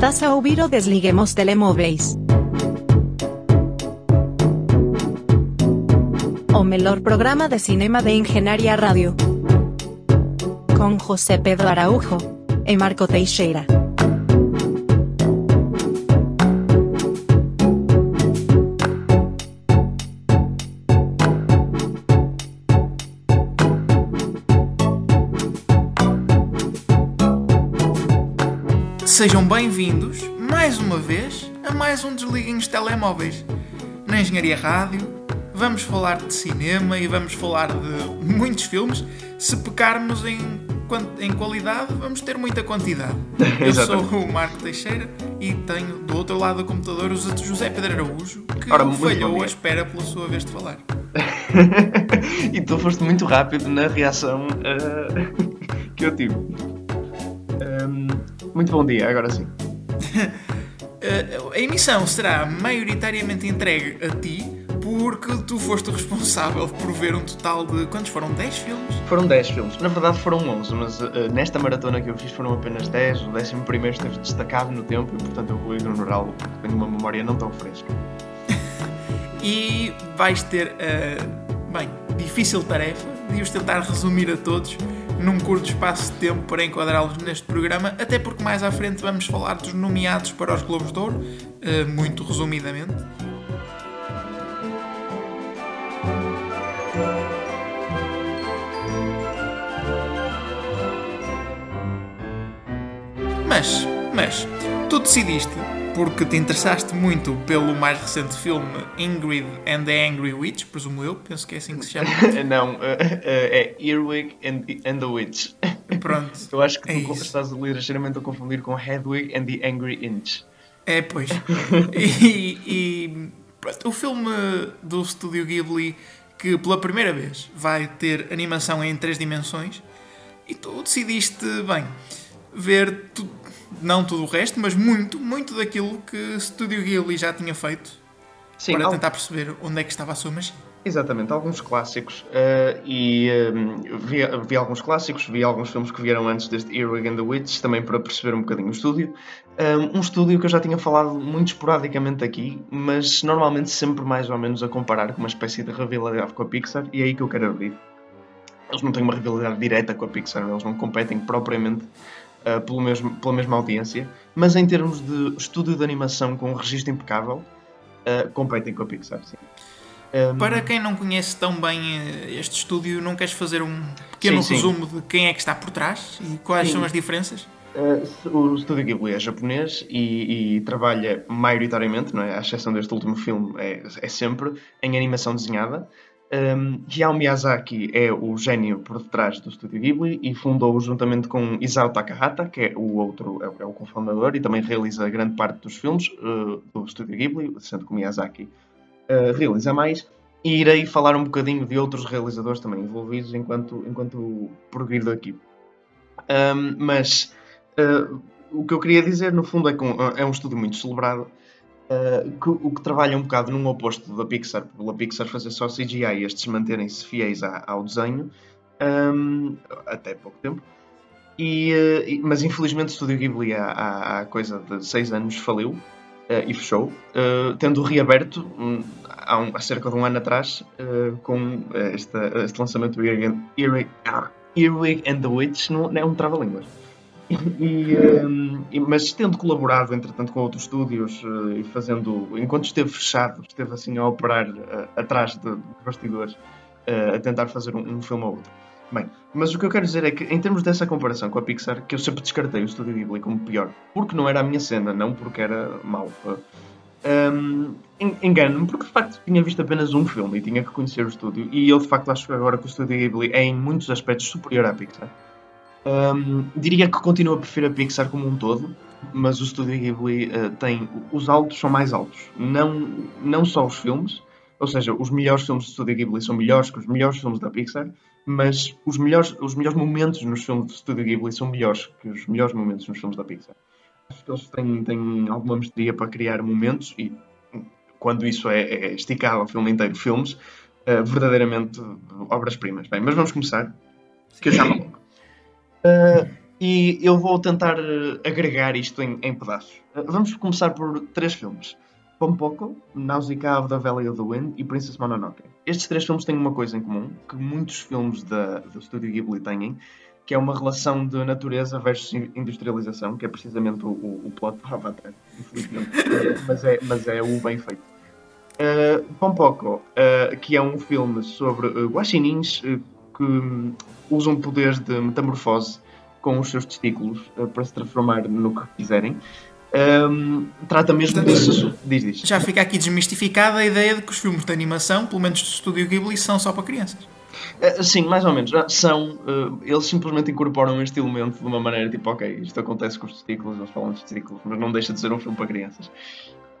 Estás a ouvir Desliguemos Telemóveis. O melhor programa de cinema de Engenharia Rádio. Com José Pedro Araújo e Marco Teixeira. Sejam bem-vindos, mais uma vez, a mais um Desliguinhos Telemóveis. Na Engenharia Rádio, vamos falar de cinema e vamos falar de muitos filmes. Se pecarmos em, em qualidade, vamos ter muita quantidade. Eu sou o Marco Teixeira e tenho do outro lado do computador o José Pedro Araújo, que Ora, falhou a espera pela sua vez de falar. e tu foste muito rápido na reação ah, que eu tive. Ahm, muito bom dia, agora sim. Uh, a emissão será maioritariamente entregue a ti porque tu foste o responsável por ver um total de. Quantos foram? 10 filmes? Foram 10 filmes, na verdade foram 11, mas ah, nesta maratona que eu fiz foram apenas 10. O 11 primeiro esteve destacado no tempo e, portanto, eu vou ignorá-lo porque tenho uma memória não tão fresca. E vais ter a. bem, difícil tarefa de os tentar resumir a todos num curto espaço de tempo para enquadrá-los neste programa, até porque mais à frente vamos falar dos nomeados para os Globos de Ouro, uh, muito resumidamente. Mas, mas, tu decidiste, porque te interessaste muito pelo mais recente filme Ingrid and the Angry Witch, presumo eu, penso que é assim que se chama. não, ah, ah, é Earwig and, and the Witch. Pronto. Eu acho que É tu isso. estás ligeiramente a confundir com Hedwig and the Angry Inch. É, pois. E, e, pronto, o filme do estúdio Ghibli que pela primeira vez vai ter animação em três dimensões e tu decidiste, bem, ver tu- não tudo o resto, mas muito, muito daquilo que o estúdio Ghibli já tinha feito Sim, para al- tentar perceber onde é que estava a sua magia. Exatamente, alguns clássicos. eh, e eh, vi, vi alguns clássicos, vi alguns filmes que vieram antes deste Earwig and the Witch, também para perceber um bocadinho o estúdio. Eh, um estúdio que eu já tinha falado muito esporadicamente aqui, mas normalmente sempre mais ou menos a comparar com uma espécie de rivalidade com a Pixar, e é aí que eu quero abrir. Eles não têm uma rivalidade direta com a Pixar, eles não competem propriamente eh, pelo mesmo, pela mesma audiência, mas em termos de estúdio de animação com um registro impecável, eh, competem com a Pixar, sim. Eh, Para quem não conhece tão bem eh, este estúdio, não queres fazer um pequeno Sim, sim. resumo de quem é que está por trás e quais Sim. são as diferenças? Uh, o Estúdio Ghibli é japonês e, e trabalha maioritariamente, não é? à exceção deste último filme, é, é sempre em animação desenhada. Um, Hayao Miyazaki é o gênio por detrás do Estúdio Ghibli e fundou juntamente com Isao Takahata, que é o outro, é, o- é cofundador e também realiza grande parte dos filmes uh, do Estúdio Ghibli, sendo que o Miyazaki uh, realiza mais. E irei falar um bocadinho de outros realizadores também envolvidos enquanto, enquanto progredir daqui. Um, mas Uh, o que eu queria dizer, no fundo, é que é um estudo muito celebrado, uh, que, o que trabalha um bocado num oposto da Pixar, pela Pixar fazer só CGI e estes manterem-se fiéis à- ao desenho, um, até pouco tempo. E, uh, mas infelizmente o Estúdio Ghibli há, há, coisa de 6 anos faliu uh, e fechou, tendo reaberto um, há, um- há cerca de um ano atrás com este lançamento do Earwig and the Witch, não, não é um trava-línguas. E, um, e- mas tendo colaborado, entretanto, com outros estúdios uh, e fazendo, enquanto esteve fechado, esteve assim a operar uh, atrás de, de bastidores, uh, a tentar fazer um, um filme ou outro. Bem, mas o que eu quero dizer é que, em termos dessa comparação com a Pixar, que eu sempre descartei o Estúdio Ghibli como pior, porque não era a minha cena, não porque era mau. um, en- Engano-me, porque de facto tinha visto apenas um filme e tinha que conhecer o estúdio, e eu de facto acho agora que o Estúdio Ghibli é em muitos aspectos superior à Pixar. Um, diria que continuo a preferir a Pixar como um todo, mas o Estúdio Ghibli uh, tem. Os altos são mais altos. Não, não só os filmes, ou seja, os melhores filmes do Estúdio Ghibli são melhores que os melhores filmes da Pixar, mas os melhores, os melhores momentos nos filmes do Estúdio Ghibli são melhores que os melhores momentos nos filmes da Pixar. Acho que eles têm, têm alguma mestria para criar momentos e quando isso é, é esticado ao filme inteiro, filmes, uh, verdadeiramente obras-primas. Bem, mas vamos começar, que eu já alongo. Uh, E eu vou tentar uh, agregar isto em, em pedaços. Uh, vamos começar por três filmes. Pompoko, Nausicaa the Valley of the Wind e Princess Mononoke. Estes três filmes têm uma coisa em comum, que muitos filmes da, do estúdio Ghibli têm, que é uma relação de natureza versus industrialização, que é precisamente o, o, o plot do Avatar, infelizmente. mas, é, mas é o bem feito. Uh, Pompoko, uh, que é um filme sobre uh, guaxinins uh, que um, usam poderes de metamorfose com os seus testículos para se transformar no que quiserem. Um, trata mesmo disso. Diz, diz. Já fica aqui desmistificada a ideia de que os filmes de animação, pelo menos do estúdio Ghibli, são só para crianças. Uh, sim, mais ou menos. São. Uh, eles simplesmente incorporam este elemento de uma maneira tipo, ok, isto acontece com os testículos, eles falam de testículos, mas não deixa de ser um filme para crianças.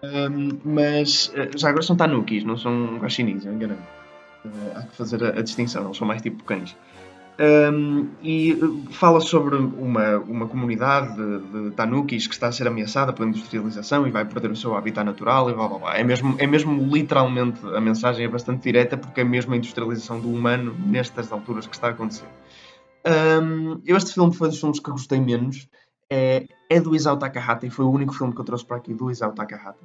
Um, mas uh, já agora são tanukis, não são guaxinins, eu engano. há que fazer a, a distinção, eles são mais tipo cães. Um, e fala sobre uma, uma comunidade de, de, tanukis que está a ser ameaçada pela industrialização e vai perder o seu habitat natural e blá blá blá. É mesmo, é mesmo literalmente, a mensagem é bastante direta porque é mesmo a industrialização do humano nestas alturas que está a acontecer. Um, este filme foi dos filmes que gostei menos. É, é do Isao Takahata e foi o único filme que eu trouxe para aqui do Isao Takahata.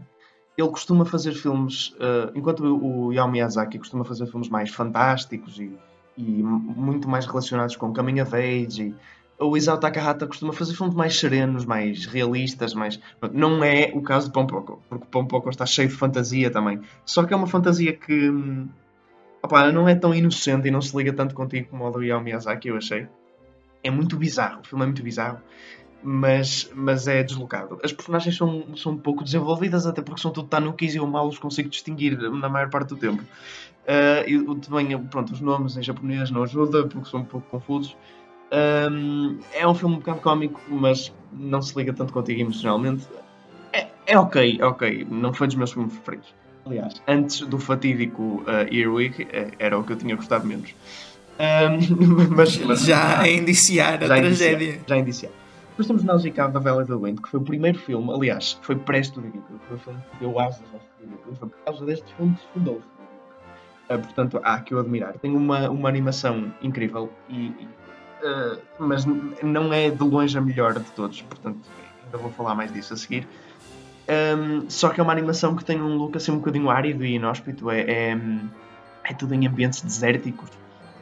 Ele costuma fazer filmes, uh, enquanto o, Yao Miyazaki costuma fazer filmes mais fantásticos e e muito mais relacionados com Coming of Age. E o Isao Takahata costuma fazer filmes mais serenos, mais realistas, mais... Não é o caso de Pompoko, porque Pompoko está cheio de fantasia também. Só que é uma fantasia que... Opa, não é tão inocente e não se liga tanto contigo como o do Yao Miyazaki, eu achei. É muito bizarro, o filme é muito bizarro mas, mas é deslocado. As personagens são, são um pouco desenvolvidas, até porque são tudo tanukis e eu mal os consigo distinguir na maior parte do tempo. Uh, e também, pronto, os nomes em japonês não ajuda, porque são um pouco confusos. Um, é um filme um bocado cómico, mas não se liga tanto contigo emocionalmente. É, é ok, é ok. Não foi dos meus filmes preferidos. Aliás, antes do fatídico uh, Earwig, é, era o que eu tinha gostado menos. Um, mas, mas, já a indiciar a tragédia. Indiciar, já a indiciar. Depois temos Nausicaa da Vela da Wind, que foi o primeiro filme, aliás, foi pré-Estúdio Ghibli, foi o filme que deu asas ao Ghibli, foi por causa deste filme que se fundou. Uh, portanto, há que o admirar. Tem uma, uma animação incrível, e, e uh, mas não é de longe a melhor de todos, portanto, ainda vou falar mais disso a seguir. Um, só que é uma animação que tem um look assim um bocadinho árido e inóspito, é, é, é tudo em ambientes desérticos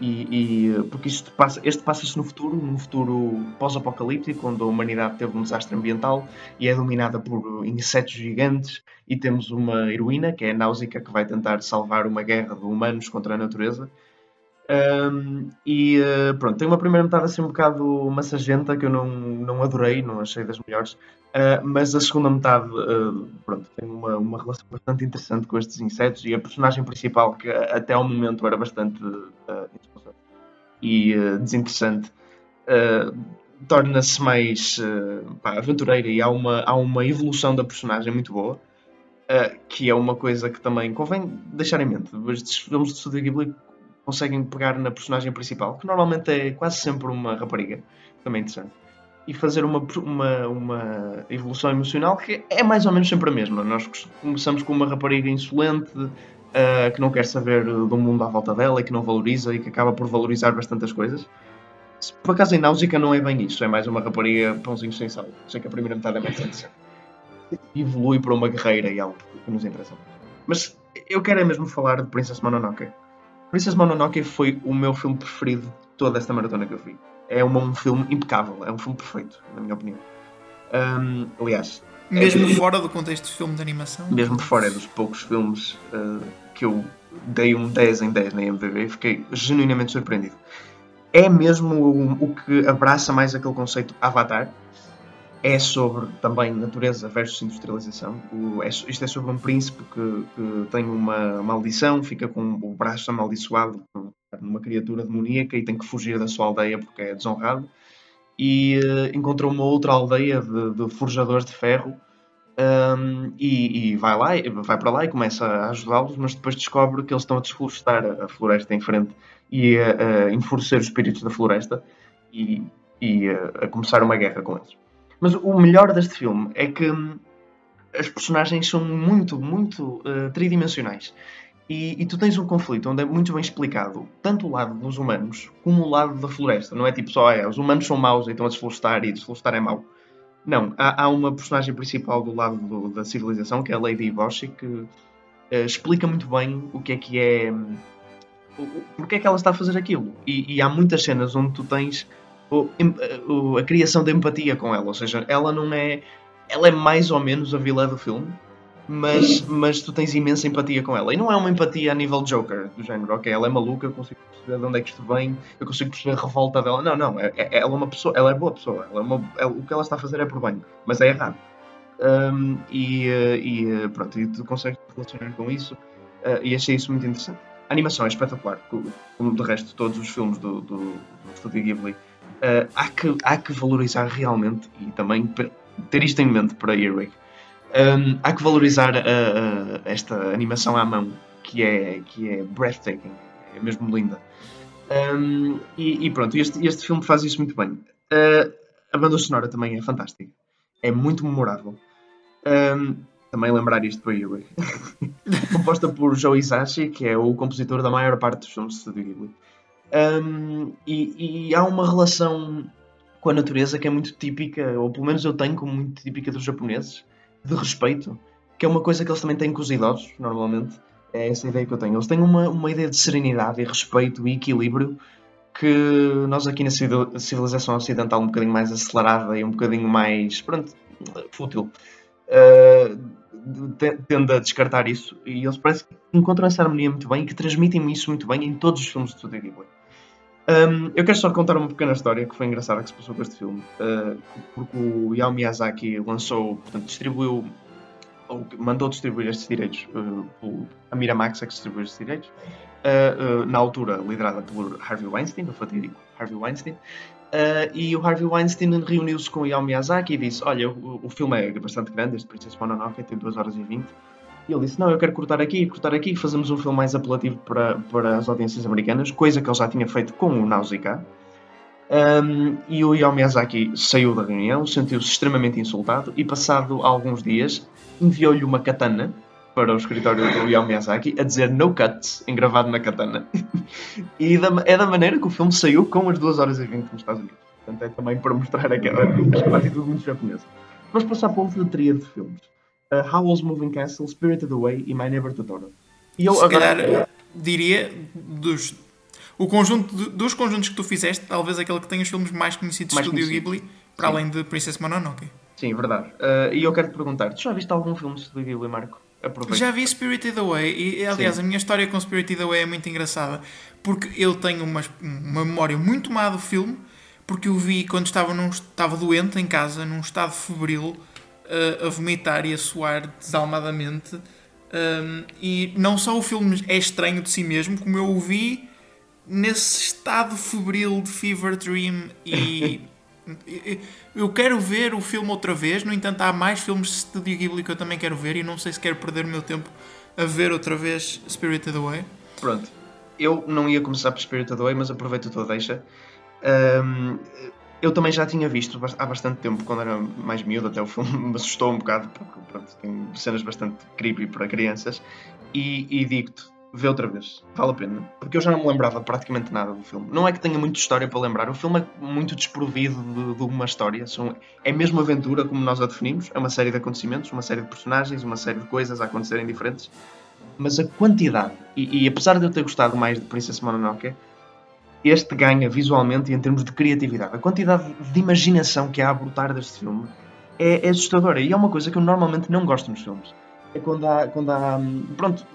e, e, porque isto passa, este passa-se no futuro, num futuro pós-apocalíptico, onde a humanidade teve um desastre ambiental e é dominada por insetos gigantes. E temos uma heroína, que é a Náusica, que vai tentar salvar uma guerra de humanos contra a natureza. Um, e uh, pronto, tem uma primeira metade assim um bocado massagenta que eu não, não adorei, não achei das melhores, uh, mas a segunda metade uh, pronto, tem uma, uma relação bastante interessante com estes insetos e a personagem principal, que até ao momento era bastante e desinteressante, torna-se mais pá, aventureira e há uma, há uma evolução da personagem muito boa. que é uma coisa que também convém deixar em mente. Estes filmes de Studio Ghibli conseguem pegar na personagem principal, que normalmente é quase sempre uma rapariga, também interessante, e fazer uma, uma, uma evolução emocional que é mais ou menos sempre a mesma. Nós começamos com uma rapariga insolente, uh, que não quer saber do mundo à volta dela e que não valoriza e que acaba por valorizar bastante as coisas. Por acaso em Náusica não é bem isso, é mais uma rapariga pãozinho sem sal. Sei que a primeira metade é mais interessante. Evolui para uma guerreira e algo que nos interessa. Mas eu quero é mesmo falar de Princess Mononoke Princess Mononoke foi o meu filme preferido de toda esta maratona que eu vi. É um, um filme impecável, é um filme perfeito, na minha opinião. Um, aliás. Mesmo é, fora do contexto de filme de animação? Mesmo fora, é dos poucos filmes uh, que eu dei um 10 em 10 na IMDb e fiquei genuinamente surpreendido. É mesmo o, o que abraça mais aquele conceito Avatar, é sobre também natureza versus industrialização. O, é, isto é sobre um príncipe que, que, tem uma maldição, fica com o braço amaldiçoado por uma criatura demoníaca e tem que fugir da sua aldeia porque é desonrado. E uh, encontrou uma outra aldeia de, de forjadores de ferro um, e, e, vai lá, vai para lá e começa a ajudá-los, mas depois descobre que eles estão a desflorestar a floresta em frente e a, a enfurecer os espíritos da floresta e, e a, a começar uma guerra com eles. Mas o melhor deste filme é que hum, as personagens são muito, muito uh, tridimensionais. E, e, tu tens um conflito onde é muito bem explicado tanto o lado dos humanos como o lado da floresta. Não é tipo só, é, os humanos são maus e estão a desflorestar e desflorestar é mau. Não, há, há uma personagem principal do lado do, da civilização, que é a Lady Bosch, que uh, explica muito bem o que é que é. Um, porque é que ela está a fazer aquilo. E, e há muitas cenas onde tu tens o, o, a criação de empatia com ela. Ou seja, ela não é. Ela é mais ou menos a vilã do filme, mas, mas tu tens imensa empatia com ela. E não é uma empatia a nível Joker, do género, ok, ela é maluca, eu consigo perceber de onde é que isto vem, eu consigo perceber a revolta dela. Não, não, é, é, ela é uma pessoa, ela é boa pessoa, ela é uma, é, o que ela está a fazer é por bem, mas é errado. Um, e, eh, e, eh, pronto, e tu consegues relacionar com isso, uh, e achei isso muito interessante. A animação é espetacular, como de resto todos os filmes do, do, do Studio Ghibli. Uh, há, que, há que valorizar realmente e também ter isto em mente para Earwig um, há que valorizar uh, uh, esta animação à mão, que é, que é breathtaking, é mesmo linda. Um, e, e, pronto, este, este filme faz isso muito bem. Uh, a banda sonora também é fantástica, é muito memorável. Um, também lembrar isto para Ghibli. Composta por Joe Hisaishi, que é o compositor da maior parte dos filmes de Studio Ghibli. Um, e, e, há uma relação com a natureza que é muito típica, ou pelo menos eu tenho como muito típica dos japoneses, de respeito, que é uma coisa que eles também têm com os idosos, normalmente. É essa a ideia que eu tenho. Eles têm uma, uma ideia de serenidade e respeito e equilíbrio que nós aqui na civilização ocidental um bocadinho mais acelerada e um bocadinho mais, pronto, fútil, uh, tende a descartar isso e eles parece que encontram essa harmonia muito bem e que transmitem isso muito bem em todos os filmes de Studio Ghibli. Um, eu quero só contar uma pequena história que foi engraçada que se passou com este filme. Uh, porque o Yao Miyazaki lançou, portanto, distribuiu, ou mandou distribuir estes direitos. Uh, a Miramax é que distribuiu estes direitos. Uh, na altura, liderada por Harvey Weinstein, o fatídico Harvey Weinstein. e o Harvey Weinstein reuniu-se com o Yao Miyazaki e disse: Olha, o, o filme é bastante grande, este Princess Mononoke tem 2 horas e 20 e ele disse: Não, eu quero cortar aqui, cortar aqui, fazemos um filme mais apelativo para, para as audiências americanas, coisa que ele já tinha feito com o Nausicaa. Um, e o Yao Miyazaki saiu da reunião, sentiu-se extremamente insultado e, passado alguns dias, enviou-lhe uma katana para o escritório do Yao Miyazaki a dizer no cuts, engravado na katana. e da, é da maneira que o filme saiu com as 2 horas e 20 nos Estados Unidos. Portanto, é também para mostrar aquela atitude muito japonesa. Vamos passar para outra tríade de filmes uh, Howl's Moving Castle, Spirited Away e My Neighbor Totoro. E eu Se agora... calhar diria dos, o conjunto de, dos conjuntos que tu fizeste, talvez aquele que tenha os filmes mais conhecidos mais de Studio Ghibli, para Sim. além de Princess Mononoke. Sim, verdade. Uh, e eu quero te perguntar, tu já viste algum filme de Studio Ghibli, Marco? Aproveita. Já vi Spirited Away e, aliás, Sim. a minha história com Spirited Away é muito engraçada porque eu tenho uma, uma memória muito má do filme porque eu vi quando estava, num, estava doente em casa, num estado febril a, a vomitar e a suar desalmadamente. Um, e não só o filme é estranho de si mesmo, como eu o vi nesse estado febril de Fever Dream e. eu quero ver o filme outra vez, no entanto, há mais filmes de Studio Ghibli que eu também quero ver e não sei se quero perder o meu tempo a ver outra vez Spirited Away. Pronto, eu não ia começar por Spirited Away, mas aproveito a tua deixa. Um, eu também já tinha visto há bastante tempo, quando era mais miúdo, até o filme me assustou um bocado, porque pronto, tem cenas bastante creepy para crianças. E, e digo-te, vê outra vez, vale a pena. Porque eu já não me lembrava praticamente nada do filme. Não é que tenha muita história para lembrar, o filme é muito desprovido de, de uma história. São, é mesmo aventura, como nós a definimos, é uma série de acontecimentos, uma série de personagens, uma série de coisas a acontecerem diferentes. Mas a quantidade, e, e apesar de eu ter gostado mais de Princess Mononoke, este ganha visualmente e em termos de criatividade. A quantidade de imaginação que há a brotar deste filme é, é assustadora e é uma coisa que eu normalmente não gosto nos filmes. É quando há, quando há hum, pronto,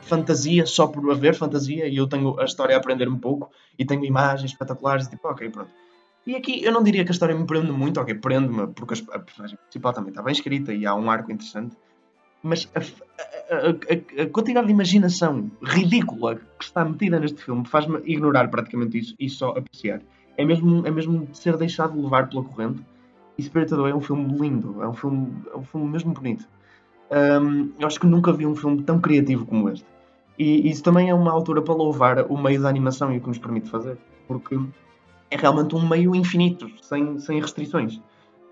fantasia só por haver fantasia e eu tenho a história a aprender um pouco e tenho imagens espetaculares e tipo, ok, pronto. E aqui eu não diria que a história me prende muito, ok, prende-me porque a personagem principal também está bem escrita e há um arco interessante, mas a, a, a, a, quantidade de imaginação ridícula que está metida neste filme faz-me ignorar praticamente isso e só apreciar. É mesmo, é mesmo ser deixado levar pela corrente. E Spirited Away é um filme lindo, é um filme, é um filme mesmo bonito. Um, eu acho que nunca vi um filme tão criativo como este. E isso também é uma altura para louvar o meio da animação e o que nos permite fazer, porque é realmente um meio infinito, sem, sem restrições.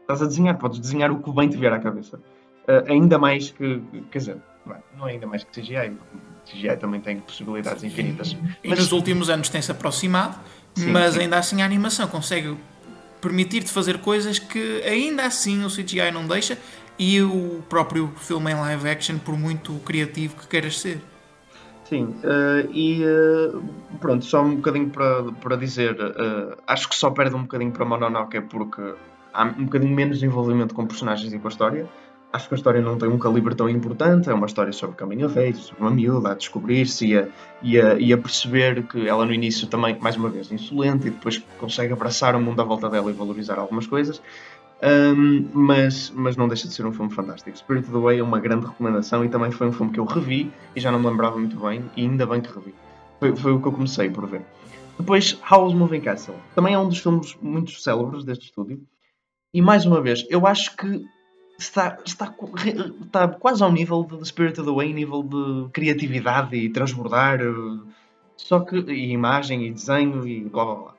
Estás a desenhar, podes desenhar o que bem te vier à cabeça. Uh, ainda mais que, quer dizer, não é ainda mais que CGI, CGI também tem possibilidades infinitas. E mas... nos últimos anos tem-se aproximado, sim, mas sim. ainda assim a animação consegue permitir-te fazer coisas que ainda assim o CGI não deixa e o próprio filme em live action, por muito criativo que queiras ser. Sim, uh, e uh, pronto, só um bocadinho para, para dizer, uh, acho que só perde um bocadinho para Mononoke porque há um bocadinho menos envolvimento com personagens e com a história. Acho que a história não tem um calibre tão importante, é uma história sobre caminho age, sobre uma miúda a descobrir-se e a, e, a, e a perceber que ela no início também, mais uma vez, insolente e depois consegue abraçar o mundo à volta dela e valorizar algumas coisas. Um, mas, mas não deixa de ser um filme fantástico. Spirit of the Way é uma grande recomendação e também foi um filme que eu revi e já não me lembrava muito bem, e ainda bem que revi. Foi, foi o que eu comecei por ver. Depois, Howl's Moving Castle. Também é um dos filmes muito célebres deste estúdio. E mais uma vez, eu acho que está, está, está quase ao nível de Spirit of the Way, nível de criatividade e transbordar. Eh, só que, e imagem e desenho e blá blá blá.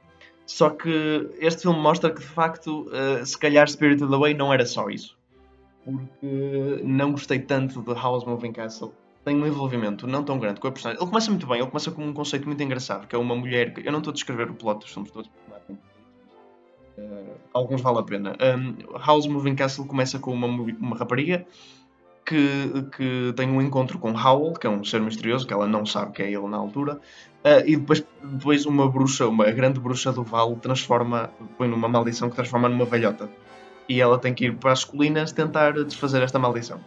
Só que este filme mostra que de facto, uh, se calhar Spirit of the Way não era só isso. Porque não gostei tanto de House Moving Castle. Tem um envolvimento não tão grande com a personagem. Ele começa muito bem, ele começa com um conceito muito engraçado, que é uma mulher. Que... Eu não estou a descrever o plot dos filmes todos, uh, alguns vale a pena. Um, House Moving Castle começa com uma, uma rapariga que, que tem um encontro com Howl, que é um ser misterioso, que ela não sabe que é ele na altura, Uh, e depois, depois uma bruxa, uma grande bruxa do vale, transforma, põe numa maldição que transforma numa velhota. E ela tem que ir para as colinas tentar desfazer esta maldição.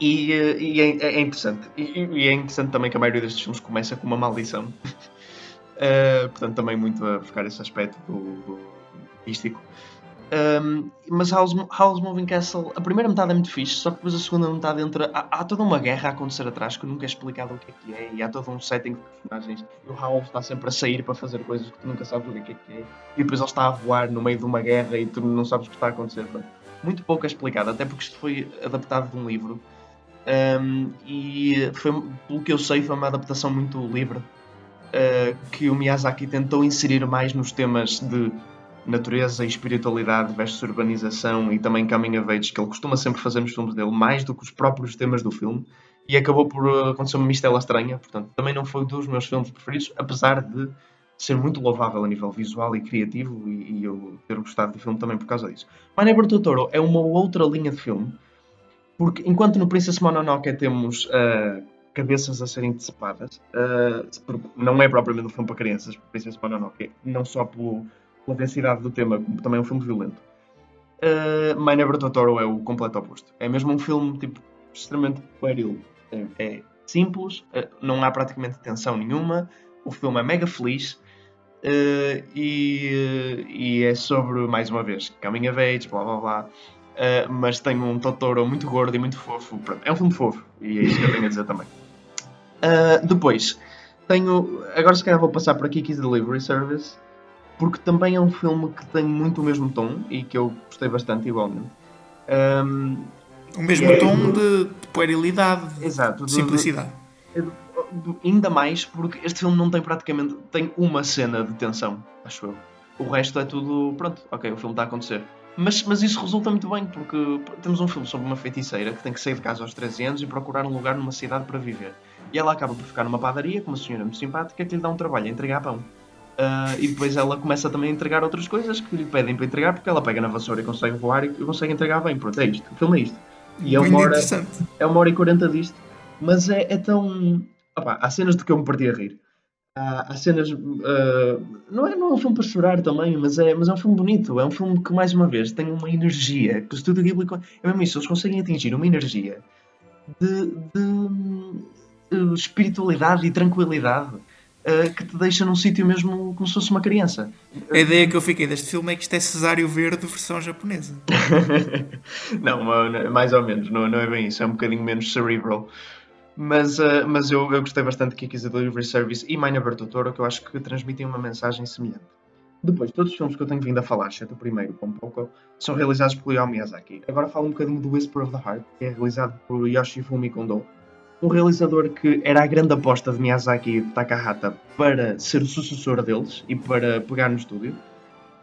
E, e é, é, interessante. E, e, é interessante também que a maioria destes filmes começa com uma maldição. uh, portanto, também muito a buscar esse aspecto do, do místico. Um, mas House, House Moving Castle, a primeira metade é muito fixe, só que depois a segunda metade entra. Há, há, toda uma guerra a acontecer atrás que nunca é explicado o que é que é, e há todo um setting de personagens. E o House está sempre a sair para fazer coisas que tu nunca sabes o que é que é, e depois ele está a voar no meio de uma guerra e tu não sabes o que está a acontecer. Muito pouco é explicado, até porque isto foi adaptado de um livro. Um, e foi, pelo que eu sei, foi uma adaptação muito livre uh, que o Miyazaki tentou inserir mais nos temas de natureza e espiritualidade versus urbanização e também coming of age, que ele costuma sempre fazer nos filmes dele, mais do que os próprios temas do filme. E acabou por uh, acontecer uma mistela estranha, portanto, também não foi um dos meus filmes preferidos, apesar de ser muito louvável a nível visual e criativo, e, e eu ter gostado do filme também por causa disso. My Neighbor Totoro é uma outra linha de filme, porque enquanto no Princess Mononoke temos uh, cabeças a serem decepadas, uh, não é propriamente um filme para crianças, Princess Mononoke, não só pelo pela densidade do tema, também é um filme violento. Uh, My Neighbor Totoro é o completo oposto. É mesmo um filme tipo, extremamente pueril. É, é simples, uh, não há praticamente tensão nenhuma, o filme é mega feliz uh, e, e, é sobre, mais uma vez, coming of age, blá blá blá. mas tem um Totoro muito gordo e muito fofo. É um filme fofo e é isso que eu tenho a dizer também. Depois, tenho. Agora, se calhar, vou passar para Kiki's Delivery Service porque também é um filme que tem muito o mesmo tom e que eu gostei bastante igualmente. Um, o mesmo é, tom de, de puerilidade, Exato, de simplicidade. De, de, ainda mais porque este filme não tem praticamente tem uma cena de tensão, acho eu. O resto é tudo, pronto, ok, o filme está a acontecer. Mas, mas isso resulta muito bem, porque temos um filme sobre uma feiticeira que tem que sair de casa aos 13 anos e procurar um lugar numa cidade para viver. E ela acaba por ficar numa padaria com uma senhora muito simpática que lhe dá um trabalho a entregar pão. Uh, e depois ela começa também a entregar outras coisas que lhe pedem para entregar, porque ela pega na vassoura e consegue voar e consegue entregar bem. Pronto, é isto. O filme é isto. E é uma, hora, é uma hora e quarenta disto. Mas é, é tão. Opa, há cenas de que eu me parti a rir. Há, há cenas. Uh, não, é, não é um filme para chorar também, mas é, mas é um filme bonito. É um filme que, mais uma vez, tem uma energia. Que o Estúdio Ghibli. É mesmo isso, eles conseguem atingir uma energia de, de, de espiritualidade e tranquilidade uh, que te deixa num sítio mesmo como se fosse uma criança. A ideia que eu fiquei deste filme é que isto é Cesário Verde versão japonesa. não, mais ou menos, não, não é bem isso, é um bocadinho menos cerebral. Mas, uh, mas eu, eu gostei bastante de Kiki's Delivery Service e Mine Totoro, que eu acho que transmitem uma mensagem semelhante. Depois, todos os filmes que eu tenho vindo a falar, exceto o primeiro, com pouco, são realizados por Hayao Miyazaki. Agora falo um bocadinho do Whisper of the Heart, que é realizado por Yoshifumi Kondo, um realizador que era a grande aposta de Miyazaki e de Takahata para ser o sucessor deles e para pegar no estúdio.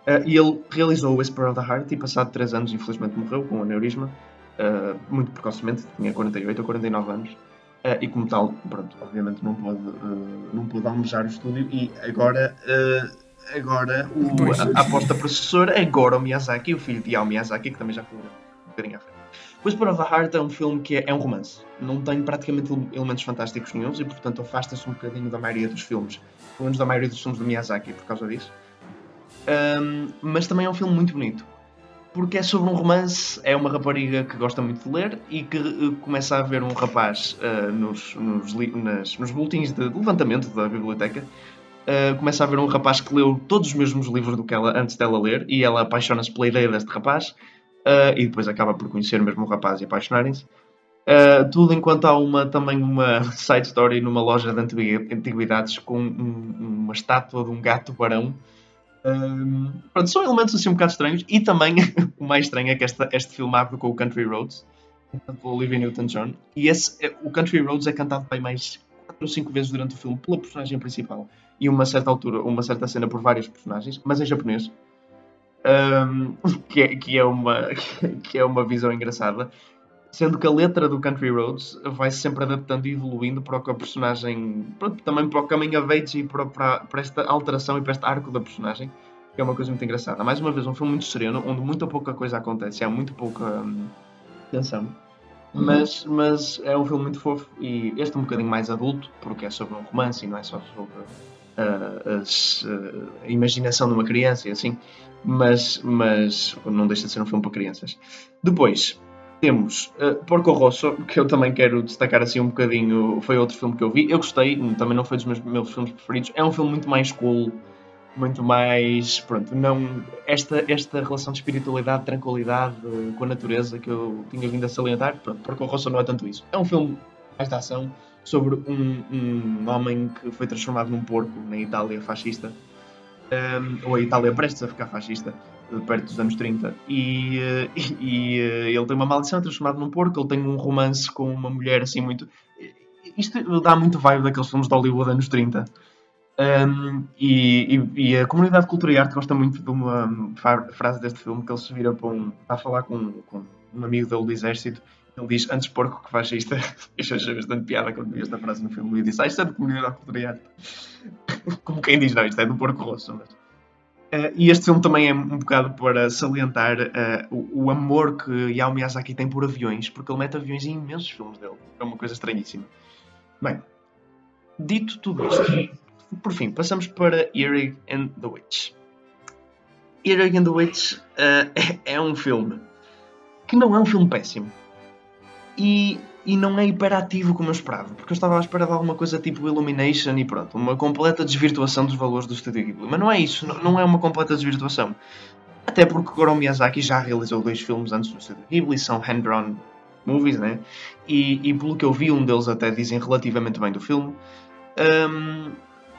Uh, e ele realizou o Whisper of the Heart e passado 3 anos infelizmente morreu com um aneurisma. uh, muito precocemente, tinha 48 ou 49 anos, uh, e como tal, pronto, obviamente não pôde, uh, não pôde almejar o estúdio, e agora, agora o, a, a aposta processora é Goro Miyazaki, o filho de Yao Miyazaki, que também já foi um bocadinho à frente. Whisper of the Heart é um filme que é, é um romance, não tem praticamente elementos fantásticos nenhums e, portanto, afasta-se um bocadinho da maioria dos filmes, pelo menos da maioria dos filmes do Miyazaki, por causa disso. Um, mas também é um filme muito bonito porque é sobre um romance, é uma rapariga que gosta muito de ler e que uh, começa a ver um rapaz uh, nos, nos, nas, nos boletins de levantamento da biblioteca. Uh, começa a ver um rapaz que leu todos os mesmos livros do que ela antes dela ler e ela apaixona-se pela ideia deste rapaz e depois acaba por conhecer mesmo o rapaz e apaixonarem-se. tudo enquanto há uma, também uma side story numa loja de antiguidades com um, uma estátua de um gato barão um, pronto, são elementos assim um bocado estranhos. E também, o mais estranho é que este filme abre com o Country Roads, pelo Olivia Newton-John. E esse, é, o Country Roads é cantado bem mais 4 ou 5 vezes durante o filme pela personagem principal. E uma certa altura, uma certa cena por vários personagens, mas em japonês. Um, que, é, que, é uma, que é uma visão engraçada sendo que a letra do Country Roads vai -se sempre adaptando e evoluindo para o que a personagem. Pronto, também para o coming of age e para, para, para, esta alteração e para este arco da personagem, que é uma coisa muito engraçada. Mais uma vez, um filme muito sereno, onde muito pouca coisa acontece, há muito pouca hum, tensão. Uhum. Mas, mas é um filme muito fofo e este é um bocadinho mais adulto, porque é sobre um romance e não é só sobre uh, as, uh, a imaginação de uma criança e assim. Mas, mas não deixa de ser um filme para crianças. Depois, temos uh, Porco Rosso, que eu também quero destacar assim um bocadinho. Foi outro filme que eu vi. Eu gostei, também não foi dos meus, meus filmes preferidos. É um filme muito mais cool, muito mais. Pronto, não. Esta, esta relação de espiritualidade, tranquilidade uh, com a natureza que eu tinha vindo a salientar. Pronto, Porco Rosso não é tanto isso. É um filme mais de ação sobre um, um homem que foi transformado num porco na Itália fascista. Um, ou a Itália prestes a ficar fascista perto dos anos 30. E, eh, e, e, eh, ele tem uma maldição, transformado num porco. Ele tem um romance com uma mulher assim muito. Isto dá muito vibe daqueles filmes de Hollywood anos 30. Um, e, e, a comunidade de cultura e arte gosta muito de uma frase deste filme que ele se vira para um. a falar com, com um amigo dele do exército. Ele diz: Antes porco que faz isto. Eu achei bastante piada quando vi esta frase no filme. E disse: Ah, isto é de comunidade arte. Como quem diz: Não, isto é do porco rosso. Mas... Uh, e este filme também é um bocado para salientar uh, o, o, amor que Yao Miyazaki tem por aviões, porque ele mete aviões em imensos filmes dele. É uma coisa estranhíssima. Bem, dito tudo isto, por fim, passamos para Earache and the Witch. Earache and the Witch uh, é, é um filme que não é um filme péssimo. E e não é hiperativo como eu esperava, porque eu estava à espera de alguma coisa tipo Illumination e pronto, uma completa desvirtuação dos valores do Studio Ghibli. Mas não é isso, não é uma completa desvirtuação. Até porque Goro Miyazaki já realizou dois filmes antes do Studio Ghibli, são hand-drawn movies, né? E, e pelo que eu vi, um deles até dizem relativamente bem do filme. Um,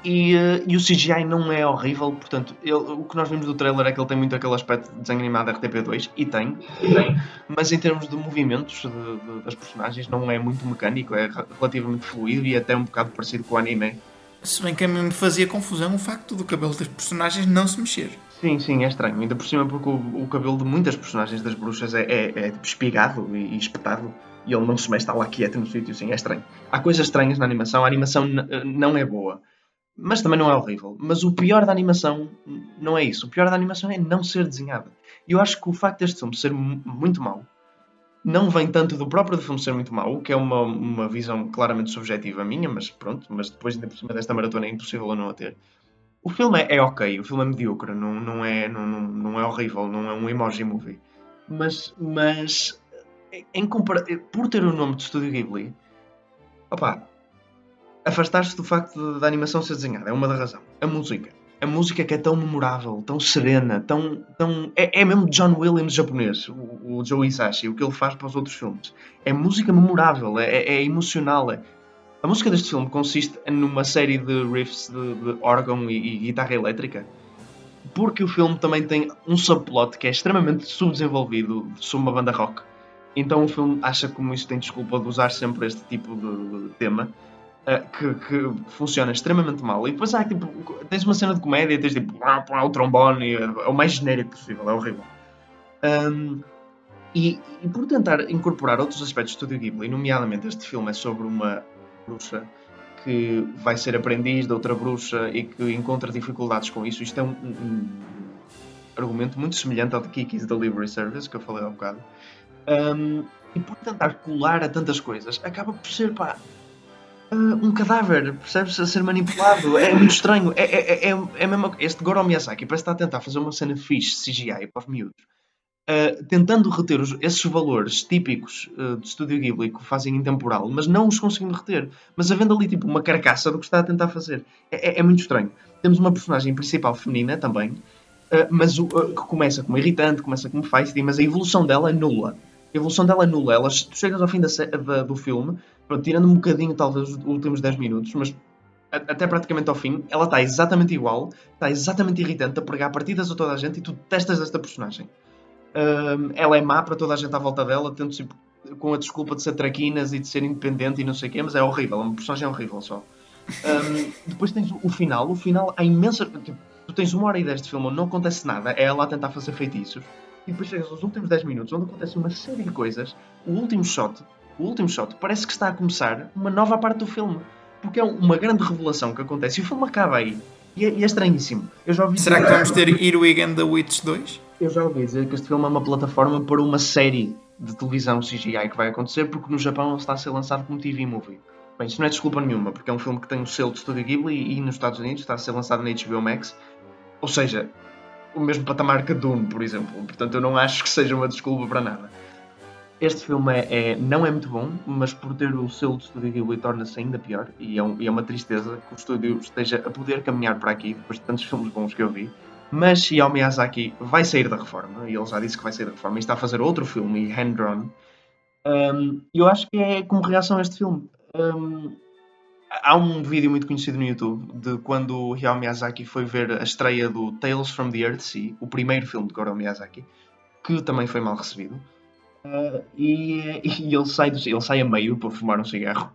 e, uh, e, o CGI não é horrível, portanto, ele, o que nós vimos do trailer é que ele tem muito aquele aspecto de desenho animado RTP2, e tem, tem mas em termos de movimentos de, de, das personagens não é muito mecânico, é relativamente fluido e até um bocado parecido com o anime. Se bem que a mim me fazia confusão o facto do cabelo das personagens não se mexer. Sim, sim, é estranho. Ainda por cima porque o, o cabelo de muitas personagens das bruxas é, é, é espigado e, e espetado e ele não se mexe, está lá quieto no sítio, sim, é estranho. Há coisas estranhas na animação, a animação não é boa. Mas também não é horrível. Mas o pior da animação não é isso. O pior da animação é não ser desenhada. E eu acho que o facto deste filme ser muito mau não vem tanto do próprio filme ser muito mau, que é uma, uma visão claramente subjetiva minha, mas pronto, mas depois ainda por cima desta maratona é impossível eu não a ter. O filme é, é ok, o filme é medíocre, não, não, é, não, não, não é horrível, não é um emoji movie. Mas, mas em compara por ter o nome de Estúdio Ghibli, opá, afastar-se do facto da animação ser desenhada, é uma da razão. A música. A música que é tão memorável, tão serena, tão. tão é, é mesmo John Williams japonês, o, o Joe Isashi, o que ele faz para os outros filmes. É música memorável, é, é, é emocional. É. A música deste filme consiste numa série de riffs de, de órgão e, e guitarra elétrica porque o filme também tem um subplot que é extremamente subdesenvolvido sobre uma banda rock. Então o filme acha como isso tem desculpa de usar sempre este tipo de, tema que, que, funciona extremamente mal. E depois há tipo, tens uma cena de comédia, tens tipo o trombone, é o mais genérico possível, é horrível. Um, E, e, por tentar incorporar outros aspectos do Studio Ghibli, nomeadamente este filme é sobre uma bruxa que vai ser aprendiz de outra bruxa e que encontra dificuldades com isso. Isto é um, um argumento muito semelhante ao de Kiki's Delivery Service, que eu falei há um bocado. Um, e por tentar colar a tantas coisas, acaba por ser, pá, um cadáver, percebes? A ser manipulado. É muito estranho. É, é, é, é mesmo, este Goro Miyazaki parece estar a tentar fazer uma cena fixe CGI para os miúdos. Uh, tentando reter os, esses valores típicos uh, do Estúdio Ghibli que fazem intemporal, mas não os conseguindo reter. Mas havendo ali tipo uma carcaça do que está a tentar fazer. É, é, é muito estranho. Temos uma personagem principal feminina também, uh, mas o, que começa como irritante, começa como feisty, mas a evolução dela é nula. A evolução dela é nula. Ela, tu chegas ao fim da, da, do filme, pronto, tirando um bocadinho talvez os últimos 10 minutos, mas até praticamente ao fim, ela está exatamente igual, está exatamente irritante a pregar partidas a toda a gente e tu testas esta personagem. Um, ela é má para toda a gente à volta dela, tendo -se, com a desculpa de ser traquinas e de ser independente e não sei o quê, mas é horrível, é uma personagem horrível só. Um, depois tens o final, o final há imensa. Tipo, tu tens uma hora e dez de filme onde não acontece nada, é ela a tentar fazer feitiços, e depois chegas aos últimos 10 minutos onde acontece uma série de coisas. O último shot, o último shot, parece que está a começar uma nova parte do filme, porque é uma grande revelação que acontece e o filme acaba aí. E é, e é estranhíssimo. Será que vamos ter Earwig and the Witch 2? Eu já ouvi dizer que este filme é uma plataforma para uma série de televisão CGI que vai acontecer, porque no Japão ele está a ser lançado como TV Movie. Bem, isso não é desculpa nenhuma, porque é um filme que tem o selo de Studio Ghibli e nos Estados Unidos está a ser lançado na HBO Max. Ou seja, o mesmo patamar que Dune, por exemplo. Portanto, eu não acho que seja uma desculpa para nada. Este filme é, é não é muito bom, mas por ter o selo de Studio Ghibli torna-se ainda pior. E é, um, é uma tristeza que o estúdio esteja a poder caminhar para aqui, depois de tantos filmes bons que eu vi mas Hayao Miyazaki vai sair da reforma, e ele já disse que vai sair da reforma, e está a fazer outro filme, hand-drawn. Um, eu acho que é como reação a este filme. Um, há um vídeo muito conhecido no YouTube de quando o Hayao Miyazaki foi ver a estreia do Tales from the Earth Sea, o primeiro filme de Goro Miyazaki, que também foi mal recebido. Uh, e, e, ele, sai, ele sai a meio para fumar um cigarro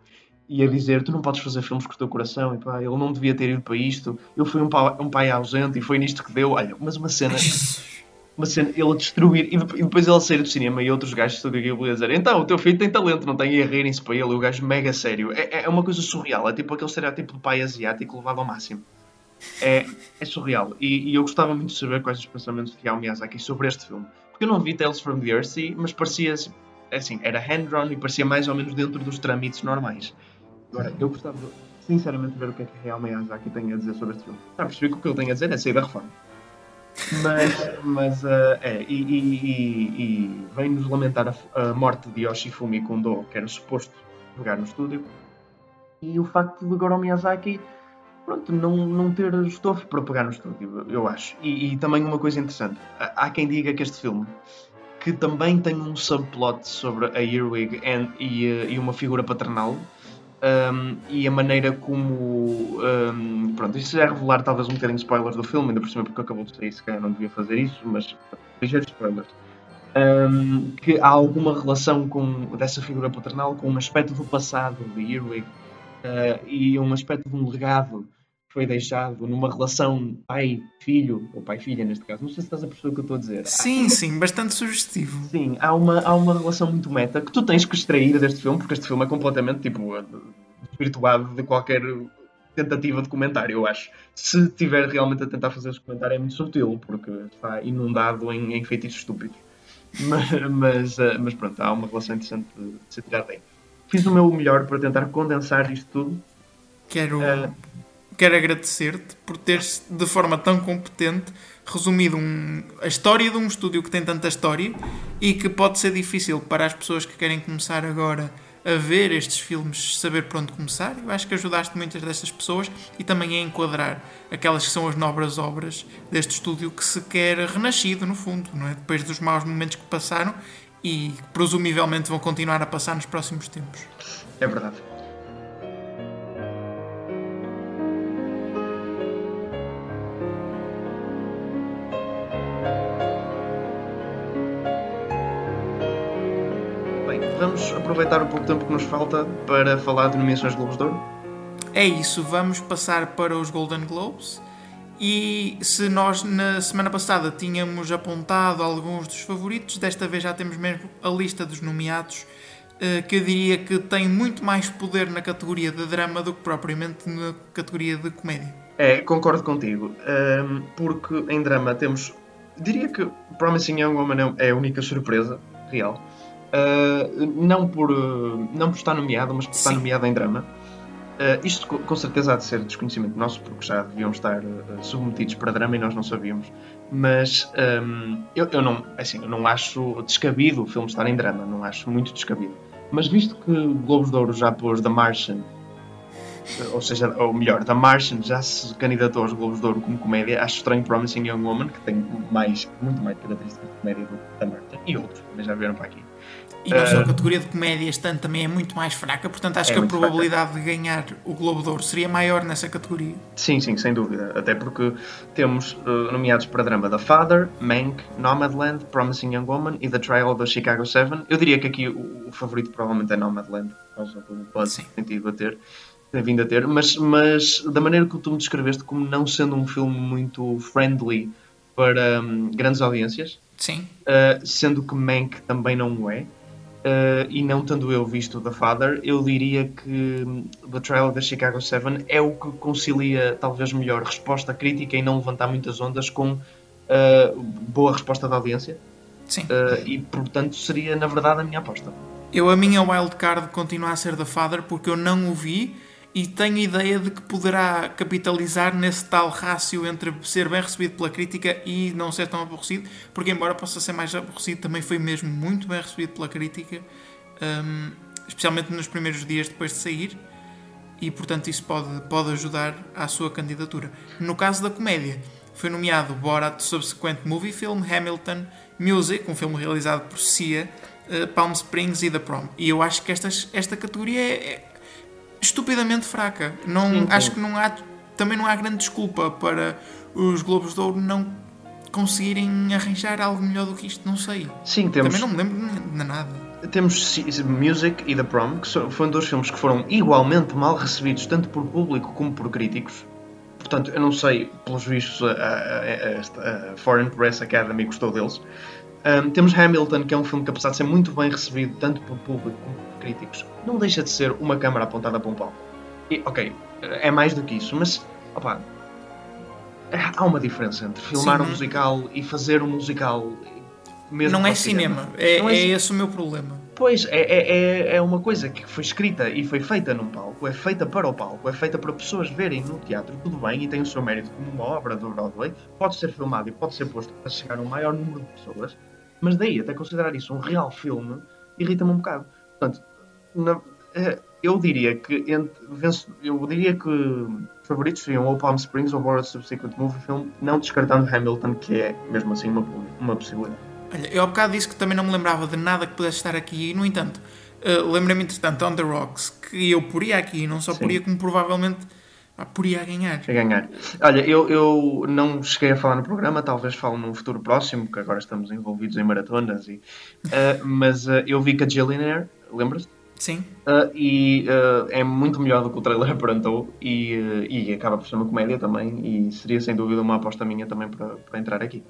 e a dizer: Tu não podes fazer filmes com o teu coração, e pá, ele não devia ter ido para isto. Eu fui um pai, um pai ausente e foi nisto que deu. Olha, mas uma cena. Uma cena, ele a destruir, e depois ele a sair do cinema e outros gajos de estúdio a dizer: Então, o teu filho tem talento, não tem? E a rirem-se para ele, o gajo mega sério. É, é uma coisa surreal, é tipo aquele estereótipo de pai asiático levado ao máximo. É, é surreal. E, e, eu gostava muito de saber quais os pensamentos de Hayao Miyazaki sobre este filme. Eu não vi Tales from the Earth, mas parecia assim, era hand-drawn e parecia mais ou menos dentro dos trâmites normais. Agora, eu gostava sinceramente de ver o que é que Real Miyazaki tem a dizer sobre este filme. Já percebi que o que ele tem a dizer é sair da reforma. Mas, mas uh, é, e, e, e, vem-nos lamentar a, a, morte de Yoshifumi Kondo, que era suposto jogar no estúdio, e o facto de Goro Miyazaki pronto, não, não ter estofo para pegar no estúdio, eu acho. E, e, também uma coisa interessante: há quem diga que este filme, que também tem um subplot sobre a Earwig and, e, e uma figura paternal, um, e a maneira como. Um, pronto, isso já é revelar talvez um bocadinho spoilers do filme, ainda por cima porque acabou de sair, se calhar não devia fazer isso, mas ligeiros spoilers. Um, que há alguma relação com, dessa figura paternal com um aspecto do passado de Earwig uh, e um aspecto de um legado que foi deixado numa relação pai-filho, ou pai-filha neste caso. Não sei se estás a perceber o que eu estou a dizer. Sim, há... sim, bastante sugestivo. Sim, há uma, há uma relação muito meta que tu tens que extrair deste filme, porque este filme é completamente tipo espirituado de qualquer tentativa de comentário, eu acho. Se estiver realmente a tentar fazer esse comentário é muito sutil, porque está inundado em, em feitiços estúpidos. Mas, mas, eh, mas, pronto, há uma relação interessante de se tirar daí. Fiz o meu melhor para tentar condensar isto tudo. Quero, uh, quero agradecer-te por teres, de forma tão competente, resumido um, a história de um estúdio que tem tanta história e que pode ser difícil para as pessoas que querem começar agora a ver estes filmes, saber por onde começar. Eu acho que ajudaste muitas dessas pessoas e também a enquadrar aquelas que são as nobres obras deste estúdio que se quer renascido, no fundo, não é? depois dos maus momentos que passaram e presumivelmente vão continuar a passar nos próximos tempos. É verdade. vamos aproveitar o pouco tempo que nos falta para falar de nomeações Globos de Ouro? É isso, vamos passar para os Golden Globes E se nós na semana passada tínhamos apontado alguns dos favoritos, desta vez já temos mesmo a lista dos nomeados, eh, que eu diria que tem muito mais poder na categoria de drama do que propriamente na categoria de comédia. É, concordo contigo, porque em drama temos. Diria que Promising Young Woman é a única surpresa real. Uh, não, por, não por estar nomeado, mas por estar nomeado em drama. Uh, isto com certeza há de ser desconhecimento nosso, porque já deviam estar uh, submetidos para drama e nós não sabíamos. Mas um, eu, eu, não, assim, eu não acho descabido o filme estar em drama, não acho muito descabido. Mas visto que Globos de Ouro já pôs The Martian, ou seja, ou melhor, The Martian já se candidatou aos Globos de Ouro como comédia, acho estranho Promising Young Woman, que tem mais, muito mais características de comédia do que The Martian, e outros, também já vieram para aqui. E não só a categoria de comédia este ano também é muito mais fraca, portanto acho é que a probabilidade fraca. de ganhar o Globo de Ouro seria maior nessa categoria. Sim, sim, sem dúvida. Até porque temos uh, nomeados para drama The Father, Mank, Nomadland, Promising Young Woman e The Trial of Chicago 7. Eu diria que aqui o, o favorito provavelmente é Nomadland, por causa do buzz que tem tido a ter. Tem vindo a ter, mas, mas da maneira que tu me descreveste como não sendo um filme muito friendly para um, grandes audiências, Sim. Uh, sendo que Mank também não o é, Uh, e não tendo eu visto The Father, eu diria que The Trial of the Chicago 7 é o que concilia talvez melhor resposta crítica e não levantar muitas ondas com uh, boa resposta da audiência. Sim. Uh, e portanto seria na verdade a minha aposta. Eu, a minha wildcard continua a ser The Father porque eu não o vi e tenho ideia de que poderá capitalizar nesse tal rácio entre ser bem recebido pela crítica e não ser tão aborrecido, porque embora possa ser mais aborrecido, também foi mesmo muito bem recebido pela crítica, um, especialmente nos primeiros dias depois de sair, e portanto isso pode, pode ajudar à sua candidatura. No caso da comédia, foi nomeado Borat Subsequent Movie Film, Hamilton, Music, um filme realizado por Sia, uh, Palm Springs e The Prom. E eu acho que estas, esta categoria é, é estupidamente fraca. Não, sim, sim. Acho que não há, também não há grande desculpa para os Globos de Ouro não conseguirem arranjar algo melhor do que isto, não sei. Sim, temos. Também não me lembro de nada. Temos Music e The Prom, que foram dois filmes que foram igualmente mal recebidos, tanto por público como por críticos. Portanto, eu não sei, pelos vistos, a, a, a, a Foreign Press Academy gostou deles. Um, temos Hamilton, que é um filme que, apesar de ser muito bem recebido, tanto por público como por críticos, não deixa de ser uma câmara apontada para um palco. E, ok, é mais do que isso, mas, opa, há uma diferença entre filmar Sim, um musical e fazer um musical. Mesmo não é cinema, é, não é, é esse o meu problema. Pois, é, é, é, é uma coisa que foi escrita e foi feita num palco, é feita para o palco, é feita para pessoas verem no teatro, tudo bem, e tem o seu mérito como uma obra do Broadway, pode ser filmado e pode ser posto para chegar a um maior número de pessoas, mas daí até considerar isso um real filme irrita-me um bocado. Portanto, na, eh, eu diria que entre, eu diria que os favoritos seriam ou Palm Springs ou Borat Subsequent Movie Film, não descartando Hamilton, que é mesmo assim uma, uma possibilidade. Olha, eu há bocado disse que também não me lembrava de nada que pudesse estar aqui, no entanto, uh, lembrei-me entretanto On The Rocks, que eu poria aqui, não só Sim. poria como provavelmente ah, poria a ganhar. A ganhar. Olha, eu, eu não cheguei a falar no programa, talvez falo num futuro próximo, porque agora estamos envolvidos em maratonas, e, uh, mas uh, eu vi que a Jillionaire, lembras-te? Sim. Uh, e é muito melhor do que o trailer aparentou e, e acaba por ser uma comédia também e seria sem dúvida uma aposta minha também para, para entrar aqui.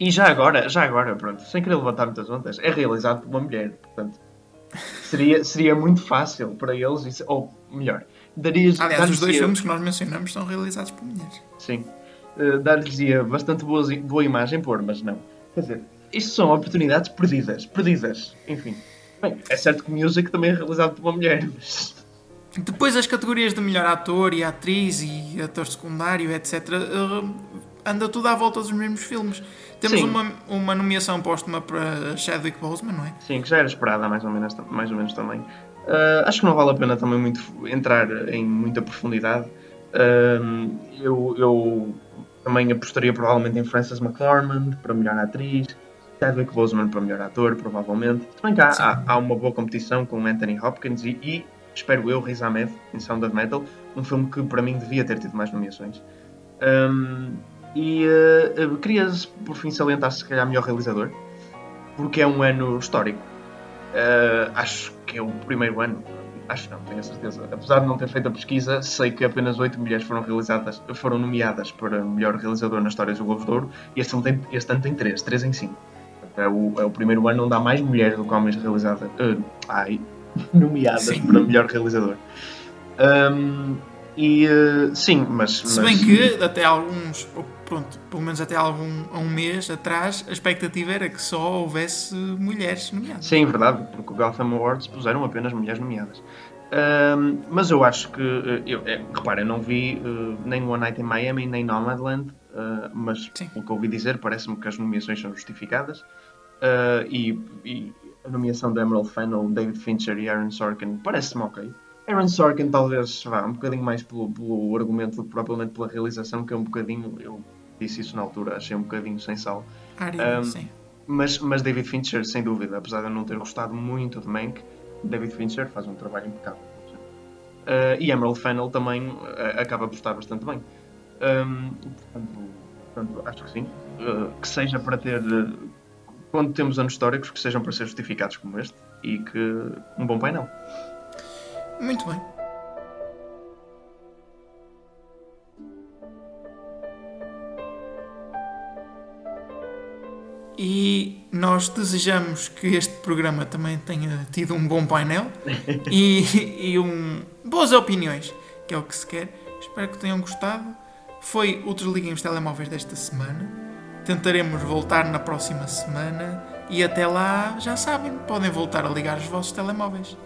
E já agora, já agora, pronto, sem querer levantar muitas ondas, é realizado por uma mulher, portanto seria, seria muito fácil para eles, ou melhor, darias. Aliás, os dois filmes que nós mencionamos são realizados por mulheres. Sim. Uh, Dar-lhes bastante boa, boa imagem pôr, mas não. Quer dizer, isto são oportunidades perdidas. Perdidas. Enfim. Bem, é certo que Music também é realizado por uma mulher, mas. Depois as categorias de melhor ator e atriz e ator secundário, etc., uh, anda tudo à volta dos mesmos filmes. Temos uma, uma nomeação póstuma para Chadwick Boseman, não é? Sim, que já era esperada mais ou menos, mais ou menos também. Uh, acho que não vale a pena também muito entrar em muita profundidade. Uh, eu, eu, também apostaria provavelmente em Frances McDormand para melhor atriz, Chadwick Boseman para melhor ator, provavelmente. Que há, há, há, uma boa competição com Anthony Hopkins e, e, espero eu, Riz Ahmed em Sound of Metal, um filme que para mim devia ter tido mais nomeações. Um, e uh, queria, por fim, salientar se calhar melhor realizador, porque é um ano histórico Uh, acho que é o primeiro ano acho não, tenho a certeza. Apesar de não ter feito a pesquisa, sei que apenas 8 mulheres foram realizadas, foram nomeadas para melhor realizador na história dos Globos de Ouro e este ano tem, este ano tem 3, 3 em 5. É o, é o primeiro ano onde há mais mulheres do que homens realizadas. Uh, ai, nomeadas Sim. para melhor realizador. Um, e uh, sim, mas. Se bem que até alguns, pronto, pelo menos até algum um mês atrás, a expectativa era que só houvesse mulheres nomeadas. Sim, verdade, porque o Gotham Awards puseram apenas mulheres nomeadas. Um, mas eu acho que, eh, eu, é, repara, eu não vi uh, nem One Night in Miami nem Nomadland, uh, mas Sim. o que ouvi dizer parece-me que as nomeações são justificadas. Uh, e, e, a nomeação de Emerald Fennel, David Fincher e Aaron Sorkin parece-me ok. Aaron Sorkin talvez vá um bocadinho mais pelo, pelo argumento do que propriamente pela realização, que é um bocadinho, eu disse isso na altura, achei um bocadinho sem sal. um, sim. Mas, mas David Fincher, sem dúvida, apesar de eu não ter gostado muito de Mank, David Fincher faz um trabalho impecável. Uh, e Emerald Fennel também uh, acaba por estar bastante bem. Um, portanto, portanto, acho que sim. Uh, que seja para ter, quando temos anos históricos, que sejam para ser justificados como este e que um bom painel. Muito bem. E nós desejamos que este programa também tenha tido um bom painel e, e um, boas opiniões, que é o que se quer. Espero que tenham gostado. Foi o Desliguem os Telemóveis desta semana. Tentaremos voltar na próxima semana e até lá, já sabem, podem voltar a ligar os vossos telemóveis.